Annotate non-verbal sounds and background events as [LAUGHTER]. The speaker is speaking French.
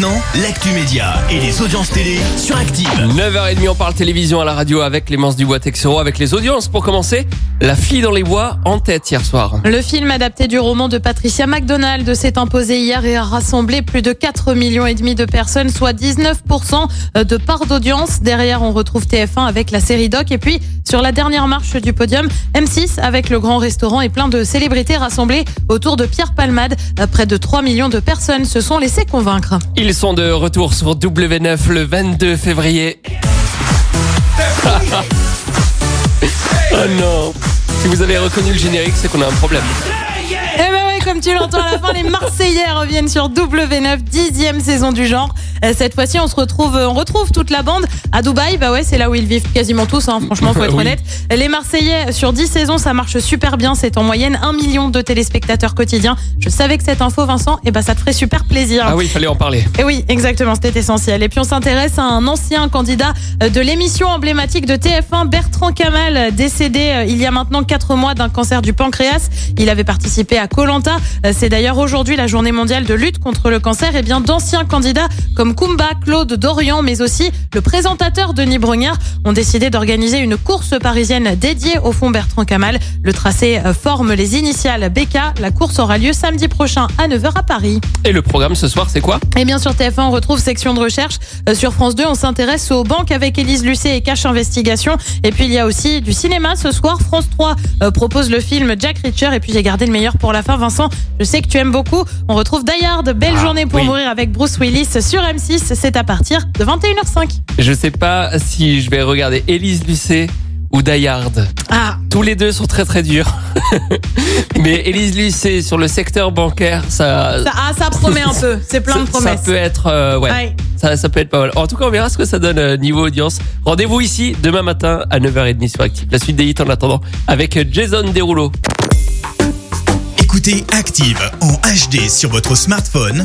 Maintenant, l'actu média et les audiences télé sur Active. 9h30, on parle télévision à la radio avec Clémence Dubois-Texero, avec les audiences. Pour commencer, La fille dans les bois en tête hier soir. Le film adapté du roman de Patricia McDonald s'est imposé hier et a rassemblé plus de 4 millions et demi de personnes, soit 19% de part d'audience. Derrière, on retrouve TF1 avec la série Doc et puis sur la dernière marche du podium, M6 avec le grand restaurant et plein de célébrités rassemblées autour de Pierre Palmade. Près de 3 millions de personnes se sont laissées convaincre. Ils sont de retour sur W9 le 22 février. [LAUGHS] oh non Si vous avez reconnu le générique, c'est qu'on a un problème. Eh ben ouais, comme tu l'entends à la fin, les Marseillais reviennent sur W9, dixième saison du genre. Euh, Cette fois-ci, on se retrouve, on retrouve toute la bande à Dubaï. Bah ouais, c'est là où ils vivent quasiment tous. Hein, franchement, faut [LAUGHS] être Oui. honnête. Les Marseillais sur 10 saisons, ça marche super bien. C'est en moyenne un million de téléspectateurs quotidiens. Je savais que cette info, Vincent, et bah ça te ferait super plaisir. Ah oui, il fallait en parler. Et oui, exactement, c'était essentiel. Et puis on s'intéresse à un ancien candidat euh, de l'émission emblématique de TF1, Bertrand Kamal, décédé euh, il y a maintenant 4 mois d'un cancer du pancréas. Il avait participé à Colanta. C'est d'ailleurs aujourd'hui la journée mondiale de lutte contre le cancer. Et bien d'anciens candidats comme Kumba, Claude Dorian, mais aussi le présentateur Denis Brognard ont décidé d'organiser une course parisienne dédiée au fond Bertrand Kamal. Le tracé euh, forme les initiales BK. La course aura lieu samedi prochain à 9h à Paris. Et le programme ce soir, c'est quoi? Et bien sur TF1, on retrouve section de recherche. Euh, sur France 2, on s'intéresse aux banques avec Élise Lucet et Cache Investigation. Et puis il y a aussi du cinéma ce soir. France 3 euh, propose le film Jack Reacher. Et puis j'ai gardé le meilleur pour la fin. Vincent, je sais que tu aimes beaucoup. On retrouve Die Hard, Belle Ah, journée pour oui. mourir avec Bruce Willis sur M6. C'est à partir de 21h05. Je sais pas si je vais regarder Élise Lucet ou Die Hard. Ah, Tous les deux sont très très durs. [LAUGHS] Mais Élise Lucet sur le secteur bancaire, ça... ça, ah, ça promet un peu. C'est plein de [LAUGHS] promesses. Ça peut être... euh, ouais. Ouais. Ça, ça peut être pas mal. En tout cas, on verra ce que ça donne euh, niveau audience. Rendez-vous ici demain matin à 9h30 sur Active. La suite des hits en attendant avec Jason Derulo. Écoutez Active en HD sur votre smartphone,